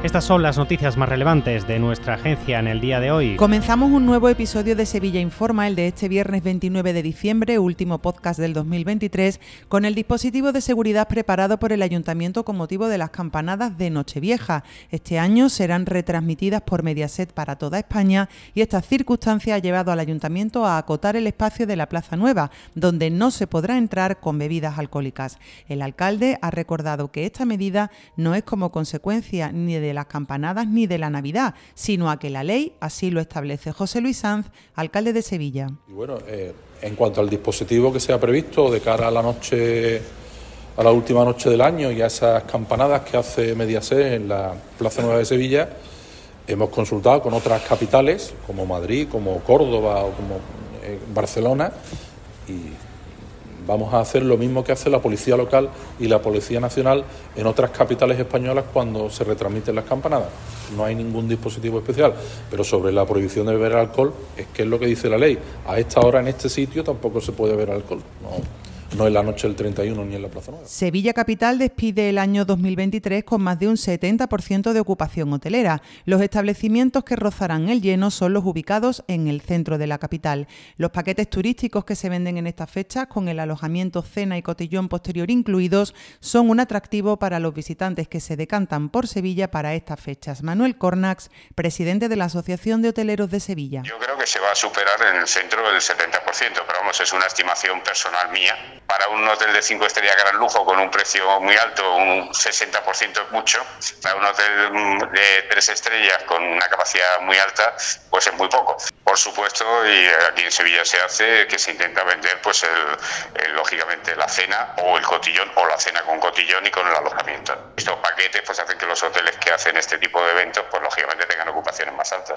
Estas son las noticias más relevantes de nuestra agencia en el día de hoy. Comenzamos un nuevo episodio de Sevilla Informa, el de este viernes 29 de diciembre, último podcast del 2023, con el dispositivo de seguridad preparado por el Ayuntamiento con motivo de las campanadas de Nochevieja. Este año serán retransmitidas por Mediaset para toda España y esta circunstancia ha llevado al Ayuntamiento a acotar el espacio de la Plaza Nueva, donde no se podrá entrar con bebidas alcohólicas. El alcalde ha recordado que esta medida no es como consecuencia ni de de las campanadas ni de la Navidad, sino a que la ley así lo establece. José Luis Sanz, alcalde de Sevilla. Bueno, eh, en cuanto al dispositivo que se ha previsto de cara a la noche, a la última noche del año y a esas campanadas que hace Mediaset en la Plaza Nueva de Sevilla, hemos consultado con otras capitales como Madrid, como Córdoba o como eh, Barcelona y Vamos a hacer lo mismo que hace la Policía Local y la Policía Nacional en otras capitales españolas cuando se retransmiten las campanadas. No hay ningún dispositivo especial, pero sobre la prohibición de beber alcohol, es que es lo que dice la ley. A esta hora en este sitio tampoco se puede beber alcohol. No, no en la noche del 31 ni en la Plaza Nueva. Sevilla Capital despide el año 2023 con más de un 70% de ocupación hotelera. Los establecimientos que rozarán el lleno son los ubicados en el centro de la capital. Los paquetes turísticos que se venden en estas fechas, con el alojamiento, cena y cotillón posterior incluidos, son un atractivo para los visitantes que se decantan por Sevilla para estas fechas. Manuel Cornax, presidente de la Asociación de Hoteleros de Sevilla. Yo creo que se va a superar en el centro el 70%, pero vamos, es una estimación personal mía para un hotel de 5 estrellas gran lujo con un precio muy alto, un 60% es mucho. Para un hotel de 3 estrellas con una capacidad muy alta, pues es muy poco. Por supuesto, y aquí en Sevilla se hace que se intenta vender, pues el, lógicamente la cena o el cotillón o la cena con cotillón y con el alojamiento. Estos paquetes pues hacen que los hoteles que hacen este tipo de eventos, pues lógicamente tengan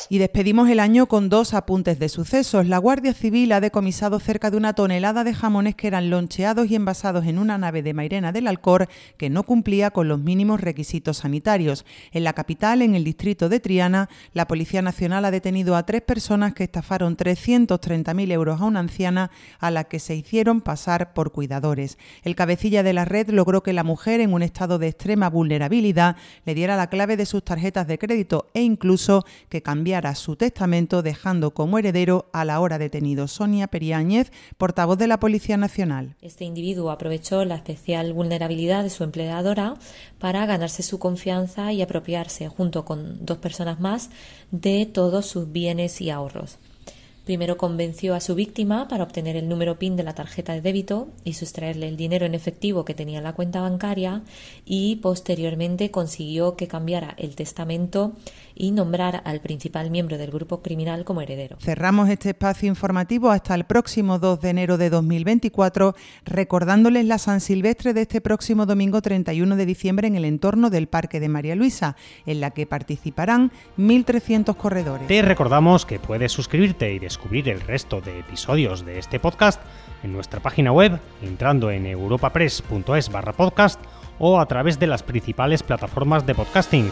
Y despedimos el año con dos apuntes de sucesos. La Guardia Civil ha decomisado cerca de una tonelada de jamones que eran lonche y envasados en una nave de Mairena del Alcor que no cumplía con los mínimos requisitos sanitarios. En la capital, en el distrito de Triana, la Policía Nacional ha detenido a tres personas que estafaron 330.000 euros a una anciana a la que se hicieron pasar por cuidadores. El cabecilla de la red logró que la mujer, en un estado de extrema vulnerabilidad, le diera la clave de sus tarjetas de crédito e incluso que cambiara su testamento dejando como heredero a la hora detenido Sonia Periáñez, portavoz de la Policía Nacional. Este individuo aprovechó la especial vulnerabilidad de su empleadora para ganarse su confianza y apropiarse, junto con dos personas más, de todos sus bienes y ahorros. Primero convenció a su víctima para obtener el número PIN de la tarjeta de débito y sustraerle el dinero en efectivo que tenía en la cuenta bancaria y posteriormente consiguió que cambiara el testamento y nombrar al principal miembro del grupo criminal como heredero. Cerramos este espacio informativo hasta el próximo 2 de enero de 2024 recordándoles la San Silvestre de este próximo domingo 31 de diciembre en el entorno del Parque de María Luisa, en la que participarán 1.300 corredores. Te recordamos que puedes suscribirte y descubrir el resto de episodios de este podcast en nuestra página web entrando en europapress.es barra podcast o a través de las principales plataformas de podcasting